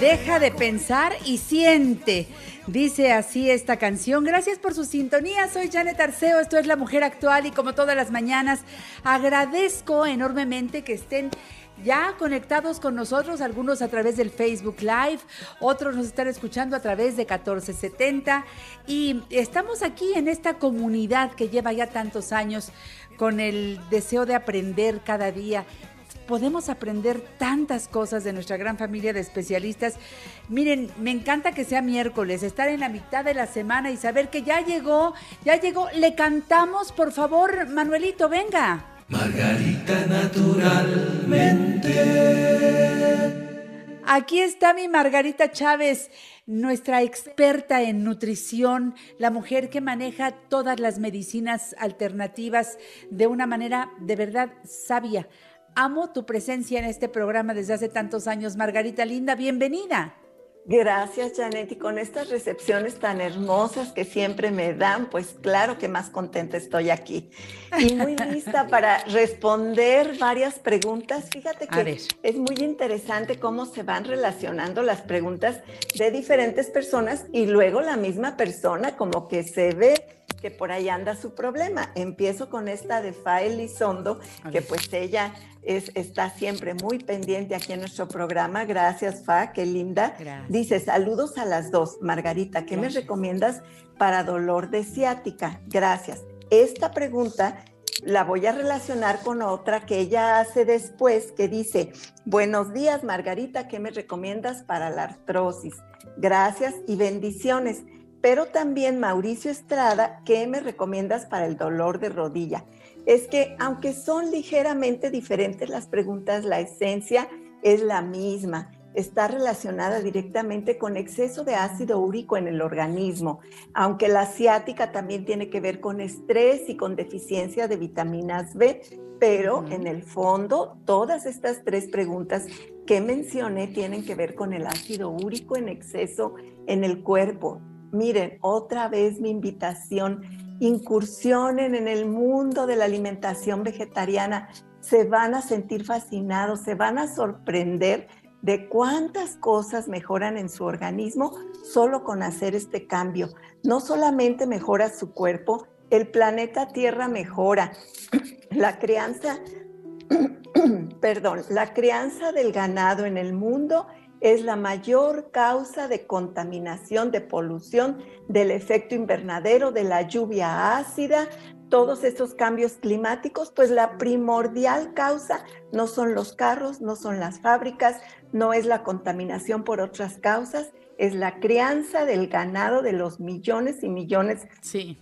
Deja de pensar y siente. Dice así esta canción. Gracias por su sintonía. Soy Janet Arceo. Esto es La Mujer Actual y como todas las mañanas agradezco enormemente que estén ya conectados con nosotros, algunos a través del Facebook Live, otros nos están escuchando a través de 1470 y estamos aquí en esta comunidad que lleva ya tantos años con el deseo de aprender cada día podemos aprender tantas cosas de nuestra gran familia de especialistas. Miren, me encanta que sea miércoles, estar en la mitad de la semana y saber que ya llegó, ya llegó. Le cantamos, por favor, Manuelito, venga. Margarita naturalmente. Aquí está mi Margarita Chávez, nuestra experta en nutrición, la mujer que maneja todas las medicinas alternativas de una manera de verdad sabia. Amo tu presencia en este programa desde hace tantos años, Margarita Linda, bienvenida. Gracias, Janet. Y con estas recepciones tan hermosas que siempre me dan, pues claro que más contenta estoy aquí. Y muy lista para responder varias preguntas. Fíjate que es muy interesante cómo se van relacionando las preguntas de diferentes personas y luego la misma persona como que se ve que por ahí anda su problema. Empiezo con esta de Fael Lizondo, que pues ella es, está siempre muy pendiente aquí en nuestro programa. Gracias, Fa, qué linda. Gracias. Dice, saludos a las dos. Margarita, ¿qué me recomiendas para dolor de ciática? Gracias. Esta pregunta la voy a relacionar con otra que ella hace después, que dice, buenos días, Margarita, ¿qué me recomiendas para la artrosis? Gracias y bendiciones. Pero también Mauricio Estrada, ¿qué me recomiendas para el dolor de rodilla? Es que aunque son ligeramente diferentes las preguntas, la esencia es la misma está relacionada directamente con exceso de ácido úrico en el organismo, aunque la ciática también tiene que ver con estrés y con deficiencia de vitaminas B, pero en el fondo todas estas tres preguntas que mencioné tienen que ver con el ácido úrico en exceso en el cuerpo. Miren, otra vez mi invitación, incursionen en el mundo de la alimentación vegetariana, se van a sentir fascinados, se van a sorprender de cuántas cosas mejoran en su organismo solo con hacer este cambio. No solamente mejora su cuerpo, el planeta Tierra mejora. La crianza, perdón, la crianza del ganado en el mundo es la mayor causa de contaminación, de polución, del efecto invernadero, de la lluvia ácida, todos estos cambios climáticos, pues la primordial causa no son los carros, no son las fábricas, no es la contaminación por otras causas, es la crianza del ganado de los millones y millones Sí.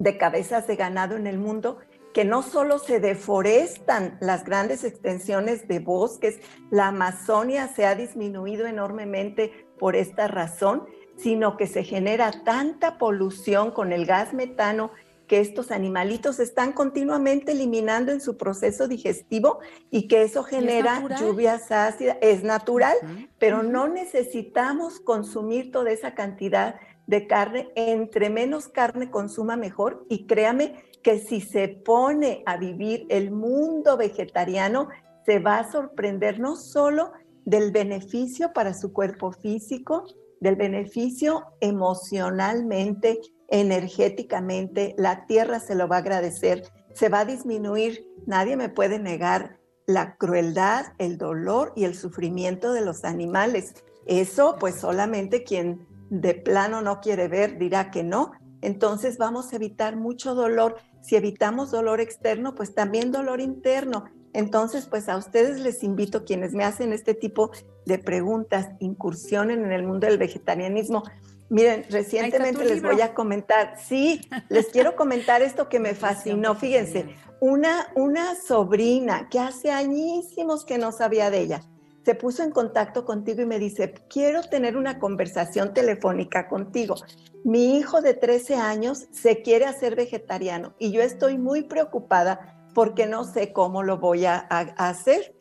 de cabezas de ganado en el mundo, que no solo se deforestan las grandes extensiones de bosques, la Amazonia se ha disminuido enormemente por esta razón, sino que se genera tanta polución con el gas metano que estos animalitos están continuamente eliminando en su proceso digestivo y que eso genera lluvias ácidas. Es natural, pero no necesitamos consumir toda esa cantidad de carne. Entre menos carne consuma mejor y créame que si se pone a vivir el mundo vegetariano, se va a sorprender no solo del beneficio para su cuerpo físico, del beneficio emocionalmente, energéticamente, la tierra se lo va a agradecer, se va a disminuir, nadie me puede negar la crueldad, el dolor y el sufrimiento de los animales. Eso pues solamente quien de plano no quiere ver dirá que no. Entonces vamos a evitar mucho dolor. Si evitamos dolor externo, pues también dolor interno. Entonces, pues a ustedes les invito, quienes me hacen este tipo de preguntas, incursionen en el mundo del vegetarianismo. Miren, recientemente les libro. voy a comentar, sí, les quiero comentar esto que me fascinó. Fíjense, una, una sobrina que hace añísimos que no sabía de ella, se puso en contacto contigo y me dice, quiero tener una conversación telefónica contigo. Mi hijo de 13 años se quiere hacer vegetariano y yo estoy muy preocupada porque no sé cómo lo voy a, hacer.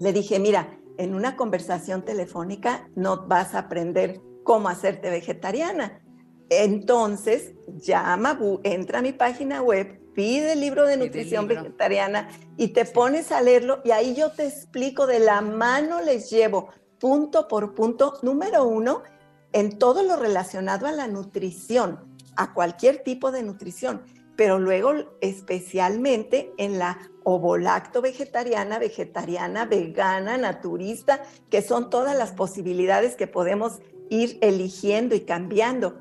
Le dije, mira, en una conversación telefónica no vas a aprender cómo hacerte vegetariana. Entonces, llama, entra a mi página web, pide el libro de nutrición vegetariana y te pones a leerlo y ahí yo te explico de la mano, les llevo punto por punto, número uno, en todo lo relacionado a la nutrición, a cualquier tipo de nutrición pero luego especialmente en la ovolacto vegetariana, vegetariana, vegana, naturista, que son todas las posibilidades que podemos ir eligiendo y cambiando.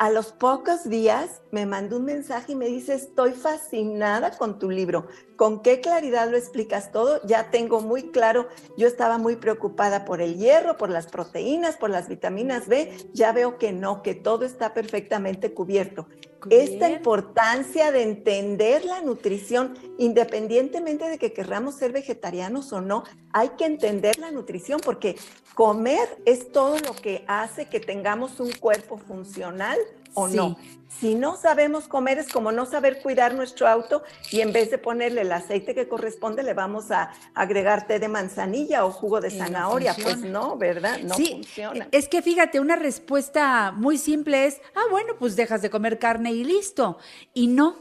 A los pocos días me mandó un mensaje y me dice, estoy fascinada con tu libro. ¿Con qué claridad lo explicas todo? Ya tengo muy claro, yo estaba muy preocupada por el hierro, por las proteínas, por las vitaminas B. Ya veo que no, que todo está perfectamente cubierto. Esta importancia de entender la nutrición, independientemente de que querramos ser vegetarianos o no, hay que entender la nutrición porque comer es todo lo que hace que tengamos un cuerpo funcional o no. Si no sabemos comer es como no saber cuidar nuestro auto y en vez de ponerle el aceite que corresponde le vamos a agregar té de manzanilla o jugo de zanahoria. pues no, ¿verdad? No sí, funciona. Es que fíjate, una respuesta muy simple es, ah, bueno, pues dejas de comer carne y listo. Y no,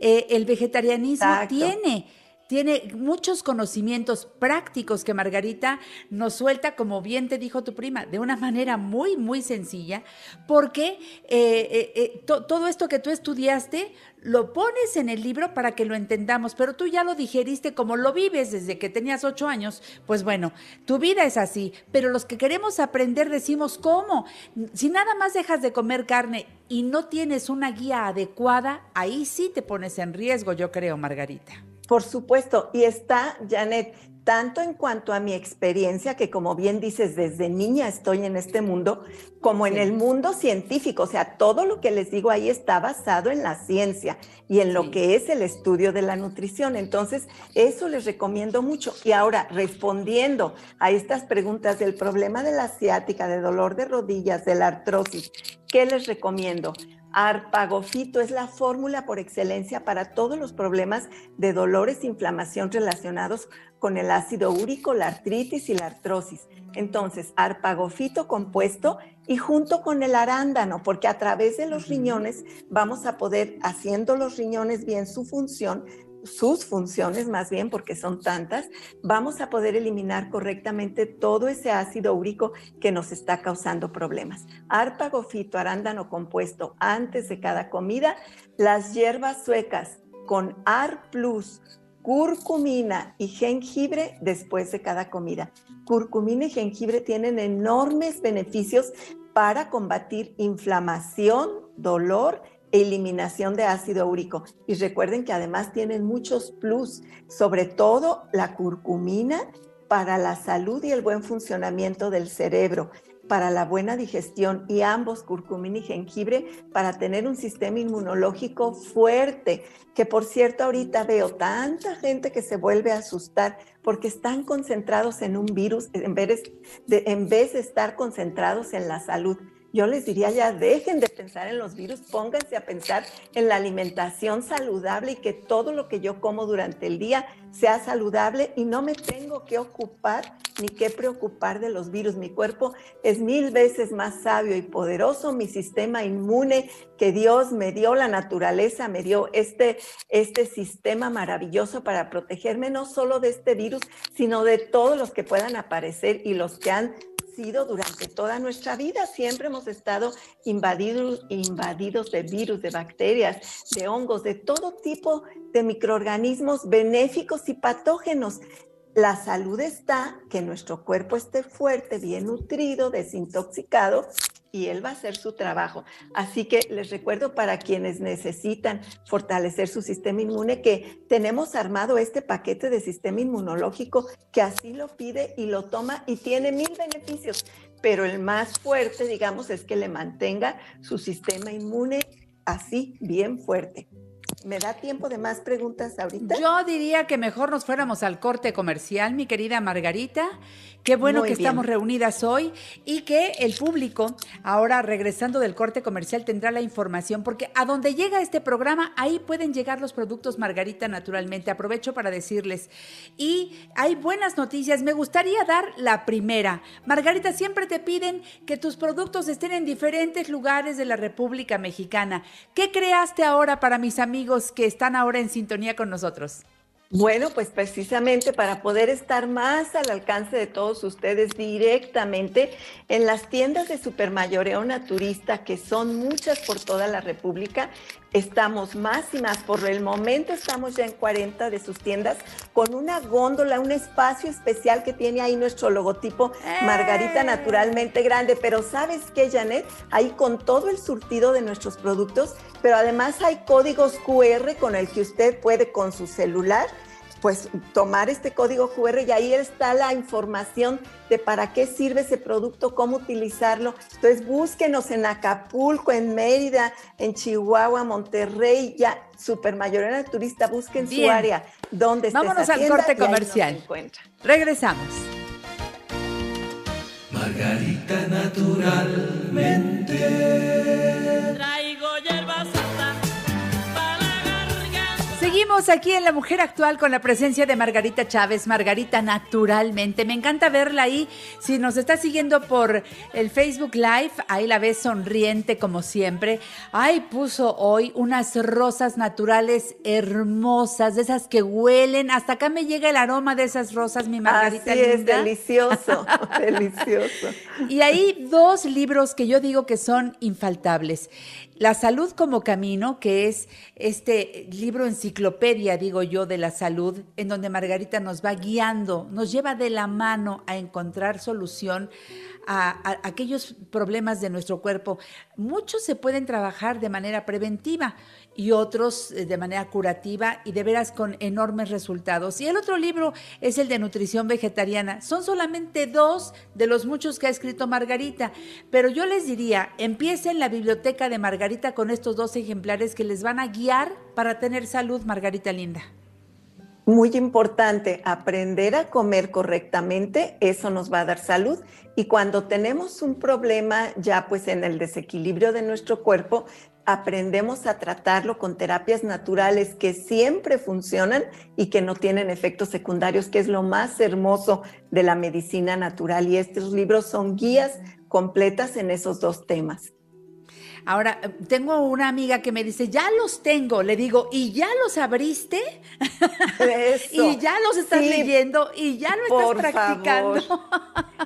eh, el vegetarianismo tiene tiene muchos conocimientos prácticos que Margarita nos suelta, como bien te dijo tu prima, de una manera muy, muy sencilla, porque eh, eh, eh, todo esto que tú estudiaste lo pones en el libro para que lo entendamos, pero tú ya lo digeriste como lo vives desde que tenías ocho años, pues bueno, tu vida es así, pero los que queremos aprender decimos cómo. Si nada más dejas de comer carne y no tienes una guía adecuada, ahí sí te pones en riesgo, yo creo, Margarita. Por supuesto, y está, Janet, tanto en cuanto a mi experiencia, que como bien dices, desde niña estoy en este mundo, como en el mundo científico. O sea, todo lo que les digo ahí está basado en la ciencia y en lo que es el estudio de la nutrición. Entonces, eso les recomiendo mucho. Y ahora, respondiendo a estas preguntas del problema de la ciática, de dolor de rodillas, de la artrosis, ¿qué les recomiendo? Arpagofito es la fórmula por excelencia para todos los problemas de dolores e inflamación relacionados con el ácido úrico, la artritis y la artrosis. Entonces, arpagofito compuesto y junto con el arándano, porque a través de los riñones vamos a poder, haciendo los riñones bien su función, sus funciones más bien, porque son tantas, vamos a poder eliminar correctamente todo ese ácido úrico que nos está causando problemas. Árpago fito, arándano compuesto antes de cada comida, las hierbas suecas con AR Plus, curcumina y jengibre después de cada comida. Curcumina y jengibre tienen enormes beneficios para combatir inflamación, dolor eliminación de ácido úrico. Y recuerden que además tienen muchos plus, sobre todo la curcumina para la salud y el buen funcionamiento del cerebro, para la buena digestión y ambos, curcumina y jengibre, para tener un sistema inmunológico fuerte, que por cierto ahorita veo tanta gente que se vuelve a asustar porque están concentrados en un virus en vez de, en vez de estar concentrados en la salud yo les diría ya dejen de pensar en los virus, pónganse a pensar en la alimentación saludable y que todo lo que yo como durante el día sea saludable y no me tengo que ocupar ni que preocupar de los virus. Mi cuerpo es mil veces más sabio y poderoso, mi sistema inmune que Dios me dio, la naturaleza me dio este, este sistema maravilloso para protegerme no solo de este virus, sino de todos los que puedan aparecer y los que han sido durante toda nuestra vida. Siempre hemos estado invadidos, invadidos de virus, de bacterias, de hongos, de todo tipo de microorganismos benéficos y patógenos. La salud está que nuestro cuerpo esté fuerte, bien nutrido, desintoxicado y él va a hacer su trabajo. Así que les recuerdo para quienes necesitan fortalecer su sistema inmune que tenemos armado este paquete de sistema inmunológico que así lo pide y lo toma y tiene mil beneficios, pero el más fuerte, digamos, es que le mantenga su sistema inmune así bien fuerte. ¿Me da tiempo de más preguntas ahorita? Yo diría que mejor nos fuéramos al corte comercial, mi querida Margarita. Qué bueno Muy que bien. estamos reunidas hoy y que el público, ahora regresando del corte comercial, tendrá la información, porque a donde llega este programa, ahí pueden llegar los productos Margarita naturalmente. Aprovecho para decirles. Y hay buenas noticias. Me gustaría dar la primera. Margarita, siempre te piden que tus productos estén en diferentes lugares de la República Mexicana. ¿Qué creaste ahora para mis amigos que están ahora en sintonía con nosotros? Bueno, pues precisamente para poder estar más al alcance de todos ustedes directamente en las tiendas de supermayoreo naturista, que son muchas por toda la República, estamos más y más. Por el momento estamos ya en 40 de sus tiendas con una góndola, un espacio especial que tiene ahí nuestro logotipo Margarita ¡Eh! Naturalmente Grande. Pero ¿sabes qué, Janet? Ahí con todo el surtido de nuestros productos, pero además hay códigos QR con el que usted puede con su celular pues tomar este código QR y ahí está la información de para qué sirve ese producto, cómo utilizarlo. Entonces búsquenos en Acapulco, en Mérida, en Chihuahua, Monterrey, ya Supermayorera Naturista, busquen su área donde está Vámonos al tienda corte comercial. Regresamos. Margarita naturalmente. Seguimos aquí en La Mujer Actual con la presencia de Margarita Chávez, Margarita naturalmente. Me encanta verla ahí. Si nos está siguiendo por el Facebook Live, ahí la ves sonriente como siempre. Ay, puso hoy unas rosas naturales hermosas, de esas que huelen. Hasta acá me llega el aroma de esas rosas, mi Margarita Así es, linda. delicioso, delicioso. Y hay dos libros que yo digo que son infaltables. La salud como camino, que es este libro digo yo, de la salud, en donde Margarita nos va guiando, nos lleva de la mano a encontrar solución a aquellos problemas de nuestro cuerpo. Muchos se pueden trabajar de manera preventiva y otros eh, de manera curativa y de veras con enormes resultados. Y el otro libro es el de nutrición vegetariana. Son solamente dos de los muchos que ha escrito Margarita, pero yo les diría, empiecen la biblioteca de Margarita con estos dos ejemplares que les van a guiar para tener salud, Margarita Linda. Muy importante, aprender a comer correctamente, eso nos va a dar salud. Y cuando tenemos un problema ya pues en el desequilibrio de nuestro cuerpo, aprendemos a tratarlo con terapias naturales que siempre funcionan y que no tienen efectos secundarios, que es lo más hermoso de la medicina natural. Y estos libros son guías completas en esos dos temas. Ahora, tengo una amiga que me dice, ya los tengo. Le digo, ¿y ya los abriste? Eso. Y ya los estás Sí, leyendo y ya lo estás practicando. favor.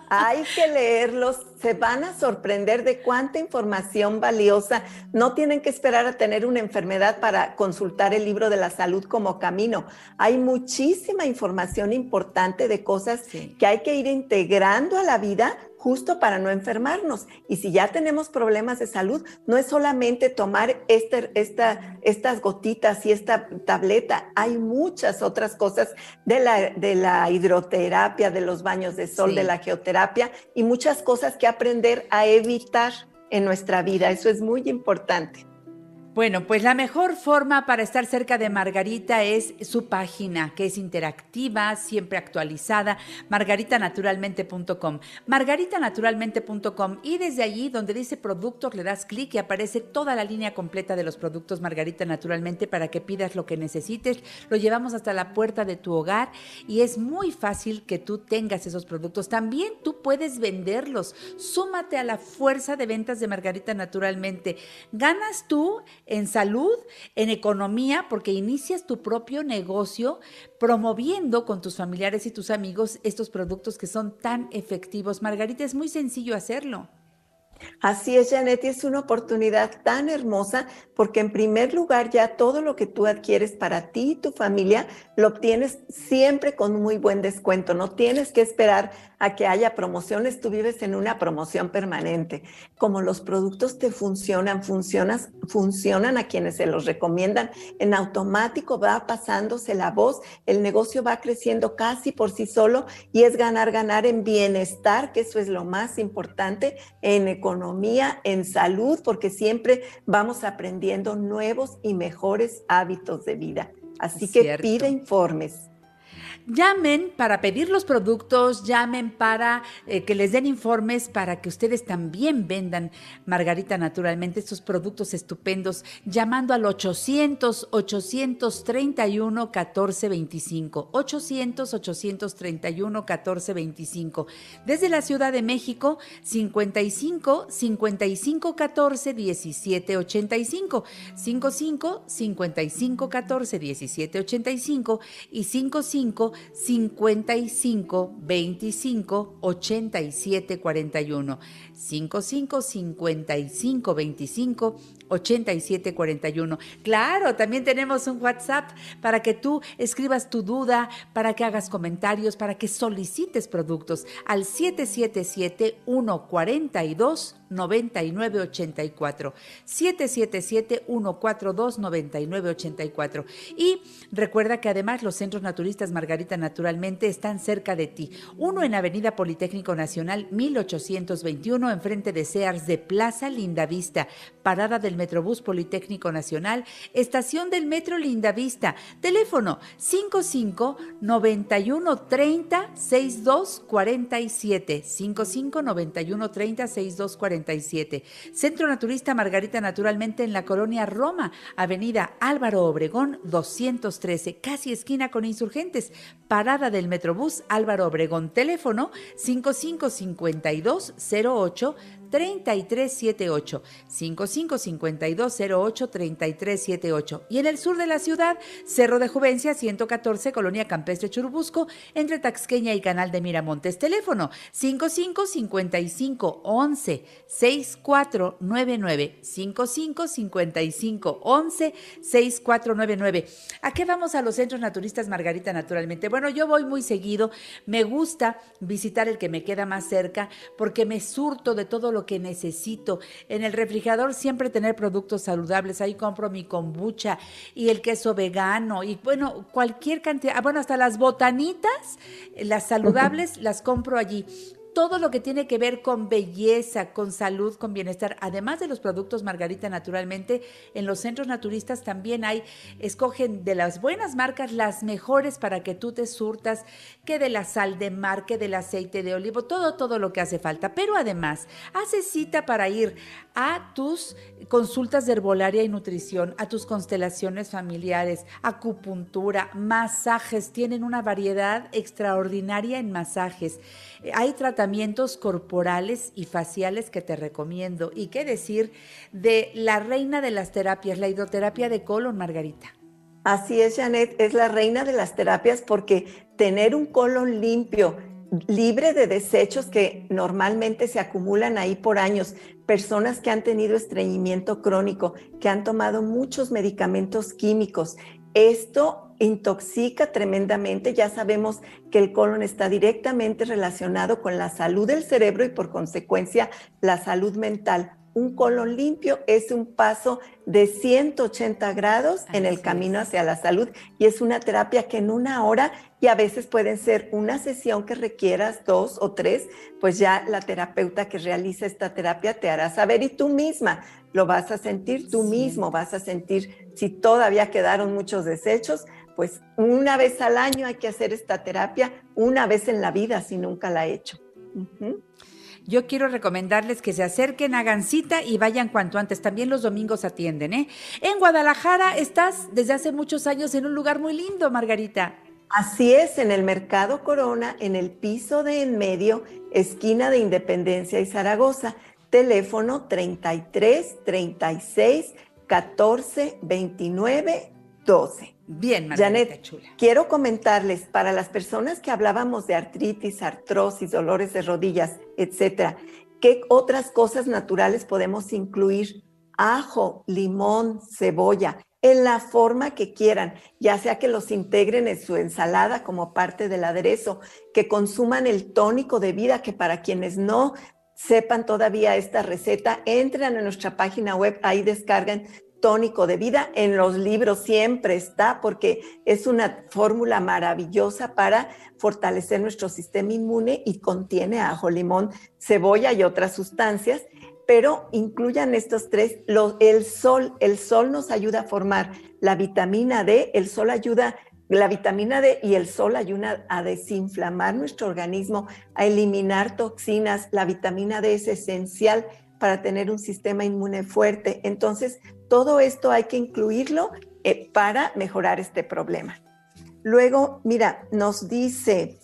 Hay que leerlos, se van a sorprender de cuánta información valiosa. No tienen que esperar a tener una enfermedad para consultar el libro de la salud como camino. Hay muchísima información importante de cosas Sí. que hay que ir integrando a la vida justo para no enfermarnos. Y si ya tenemos problemas de salud, no es solamente tomar este, esta, estas gotitas y esta tableta, hay muchas otras cosas de la, de la hidroterapia, de los baños de sol, Sí. de la geoterapia y muchas cosas que aprender a evitar en nuestra vida. Eso es muy importante. Bueno, pues la mejor forma para estar cerca de Margarita es su página, que es interactiva, siempre actualizada, margaritanaturalmente.com. Margaritanaturalmente.com y desde allí donde dice productos le das clic y aparece toda la línea completa de los productos Margarita Naturalmente para que pidas lo que necesites. Lo llevamos hasta la puerta de tu hogar y es muy fácil que tú tengas esos productos. También tú puedes venderlos. Súmate a la fuerza de ventas de Margarita Naturalmente. Ganas tú en salud, en economía, porque inicias tu propio negocio promoviendo con tus familiares y tus amigos estos productos que son tan efectivos. Margarita, es muy sencillo hacerlo. Así es, Janet, y es una oportunidad tan hermosa porque en primer lugar ya todo lo que tú adquieres para ti y tu familia lo obtienes siempre con muy buen descuento. No tienes que esperar a que haya promociones, tú vives en una promoción permanente. Como los productos te funcionan, funcionas, funcionan a quienes se los recomiendan, en automático va pasándose la voz, el negocio va creciendo casi por sí solo y es ganar, ganar en bienestar, que eso es lo más importante, en economía economía, en salud, porque siempre vamos aprendiendo nuevos y mejores hábitos de vida. Así que Cierto. pide informes. Llamen para pedir los productos, llamen para eh, que les den informes para que ustedes también vendan, Margarita, naturalmente, estos productos estupendos, llamando al 800-831-1425. 800-831-1425. Desde la Ciudad de México, 55 55 14 17 85. 55 55 14 17 85 y 55 55 25 87 41. 55 55 25 87 41. Claro, también tenemos un WhatsApp para que tú escribas tu duda, para que hagas comentarios, para que solicites productos al 777 142 9984 777 142 9984 y recuerda que además los centros naturistas Margarita naturalmente están cerca de ti. Uno en Avenida Politécnico Nacional 1821 enfrente de Sears de Plaza Lindavista parada del Metrobús Politécnico Nacional estación del Metro Lindavista. Teléfono 55 91 30 62 47 55 91 30 62 47 Centro Naturista Margarita Naturalmente en la colonia Roma, Avenida Álvaro Obregón 213, casi esquina con insurgentes, parada del Metrobús Álvaro Obregón, teléfono 555208 3378 555208 3378 y en el sur de la ciudad Cerro de Juvencia 114 Colonia Campestre Churubusco entre Taxqueña y Canal de Miramontes. Teléfono 5555 11 6499 5555 11 6499 ¿A qué vamos a los centros naturistas Margarita naturalmente? Bueno, yo voy muy seguido, me gusta visitar el que me queda más cerca porque me surto de todo lo que necesito. En el refrigerador siempre tener productos saludables. Ahí compro mi kombucha y el queso vegano y bueno, cualquier cantidad, ah, bueno, hasta las botanitas, las saludables, las compro allí todo lo que tiene que ver con belleza, con salud, con bienestar, además de los productos Margarita naturalmente, en los centros naturistas también hay, escogen de las buenas marcas las mejores para que tú te surtas, que de la sal de mar, que del aceite de olivo, todo, todo lo que hace falta. Pero además, hace cita para ir a tus consultas de herbolaria y nutrición, a tus constelaciones familiares, acupuntura, masajes, tienen una variedad extraordinaria en masajes. Hay tratamientos corporales y faciales que te recomiendo. ¿Y qué decir de la reina de las terapias, la hidroterapia de colon, Margarita? Así es, Janet, es la reina de las terapias porque tener un colon limpio, libre de desechos que normalmente se acumulan ahí por años, personas que han tenido estreñimiento crónico, que han tomado muchos medicamentos químicos. Esto intoxica tremendamente. Ya sabemos que el colon está directamente relacionado con la salud del cerebro y por consecuencia la salud mental. Un colon limpio es un paso de 180 grados en el camino hacia la salud y es una terapia que en una hora y a veces pueden ser una sesión que requieras dos o tres, pues ya la terapeuta que realiza esta terapia te hará saber y tú misma lo vas a sentir, tú mismo vas a sentir si todavía quedaron muchos desechos, pues una vez al año hay que hacer esta terapia, una vez en la vida si nunca la he hecho. Uh -huh. Yo quiero recomendarles que se acerquen, hagan cita y vayan cuanto antes. También los domingos atienden, ¿eh? En Guadalajara estás desde hace muchos años en un lugar muy lindo, Margarita. Así es, en el Mercado Corona, en el piso de en medio, esquina de Independencia y Zaragoza. Teléfono 33 36 14 29 12. Bien, Margarita, Janet, chula. quiero comentarles para las personas que hablábamos de artritis, artrosis, dolores de rodillas, etcétera, ¿qué otras cosas naturales podemos incluir? Ajo, limón, cebolla, en la forma que quieran, ya sea que los integren en su ensalada como parte del aderezo, que consuman el tónico de vida, que para quienes no sepan todavía esta receta, entren a nuestra página web, ahí descargan tónico de vida. En los libros siempre está porque es una fórmula maravillosa para fortalecer nuestro sistema inmune y contiene ajo, limón, cebolla y otras sustancias. pero incluyan estos tres. el sol, el sol nos ayuda a formar la vitamina D, el sol ayuda, la vitamina D y el sol ayuda a desinflamar nuestro organismo, a eliminar toxinas. La vitamina D es esencial para tener un sistema inmune fuerte. Entonces, todo esto hay que incluirlo eh, para mejorar este problema. Luego, mira, nos dice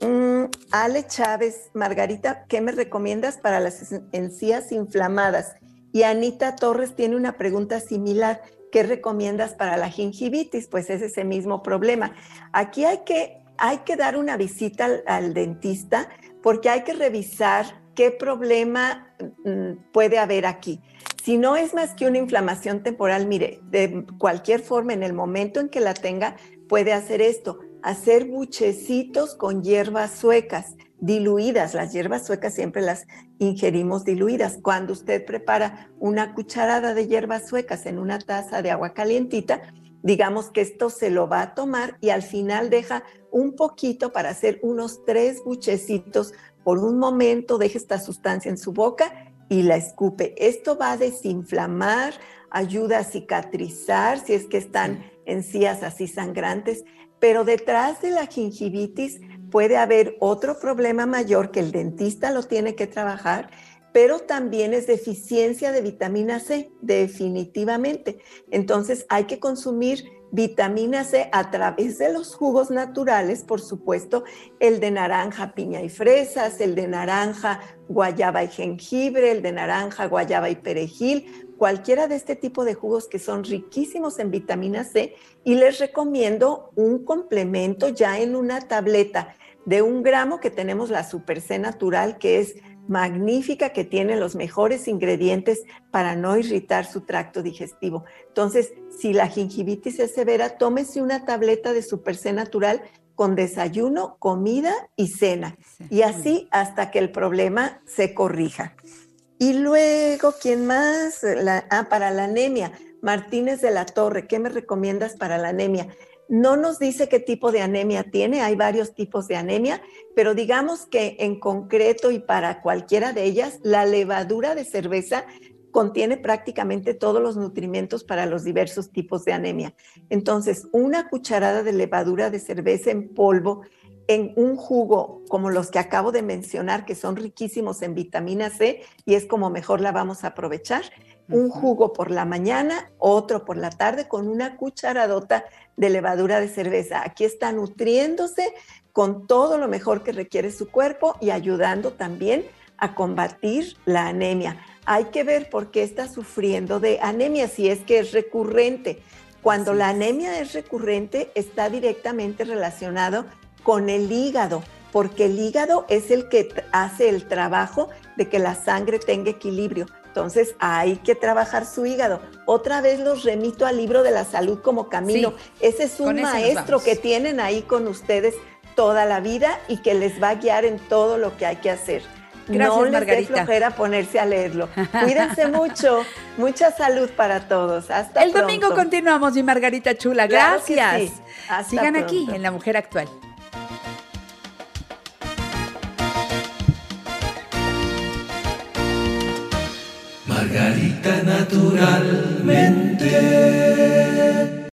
mm, Ale Chávez, Margarita, ¿qué me recomiendas para las encías inflamadas? Y Anita Torres tiene una pregunta similar. ¿Qué recomiendas para la gingivitis? Pues es ese mismo problema. Aquí hay que, hay que dar una visita al dentista porque hay que revisar qué problema mm, puede haber aquí. Si no es más que una inflamación temporal, mire, de cualquier forma, en el momento en que la tenga, puede hacer esto, hacer buchecitos con hierbas suecas diluidas. Las hierbas suecas siempre las ingerimos diluidas. Cuando usted prepara una cucharada de hierbas suecas en una taza de agua calientita, digamos que esto se lo va a tomar y al final deja un poquito para hacer unos tres buchecitos por un momento deje esta sustancia en su boca y la escupe. Esto va a desinflamar, ayuda a cicatrizar si es que están encías así sangrantes, pero detrás de la gingivitis puede haber otro problema mayor que el dentista lo tiene que trabajar, pero también es deficiencia de vitamina C, definitivamente. Entonces hay que consumir vitamina C a través de los jugos naturales, por supuesto, el de naranja, piña y fresas, el de naranja, guayaba y jengibre, el de naranja, guayaba y perejil, cualquiera de este tipo de jugos que son riquísimos en vitamina C y les recomiendo un complemento ya en una tableta de un gramo que tenemos la Super C natural que es magnífica que tiene los mejores ingredientes para no irritar su tracto digestivo. Entonces, si la gingivitis es severa, tómese una tableta de Super C natural con desayuno, comida y cena. Y así hasta que el problema se corrija. Y luego, ¿quién más? ah, para la anemia. Martínez de la Torre, ¿qué me recomiendas para la anemia? No nos dice qué tipo de anemia tiene, hay varios tipos de anemia, pero digamos que en concreto y para cualquiera de ellas, la levadura de cerveza contiene prácticamente todos los nutrimentos para los diversos tipos de anemia. Entonces, una cucharada de levadura de cerveza en polvo en un jugo como los que acabo de mencionar, que son riquísimos en vitamina C y es como mejor la vamos a aprovechar, un jugo por la mañana, otro por la tarde con una cucharadota de levadura de cerveza. Aquí está nutriéndose con todo lo mejor que requiere su cuerpo y ayudando también a combatir la anemia. Hay que ver por qué está sufriendo de anemia, si es que es recurrente. Cuando la anemia es recurrente, está directamente relacionado con el hígado, porque el hígado es el que hace el trabajo de que la sangre tenga equilibrio. Entonces hay que trabajar su hígado. Otra vez los remito al libro de la salud como camino. ese es un maestro que tienen ahí con ustedes toda la vida y que les va a guiar en todo lo que hay que hacer. Gracias, no les Margarita. dé flojera ponerse a leerlo. Cuídense mucho. Mucha salud para todos. Hasta El domingo continuamos, mi Margarita Chula. Claro Gracias. sí. Hasta Sigan aquí en La Mujer Actual. naturalmente.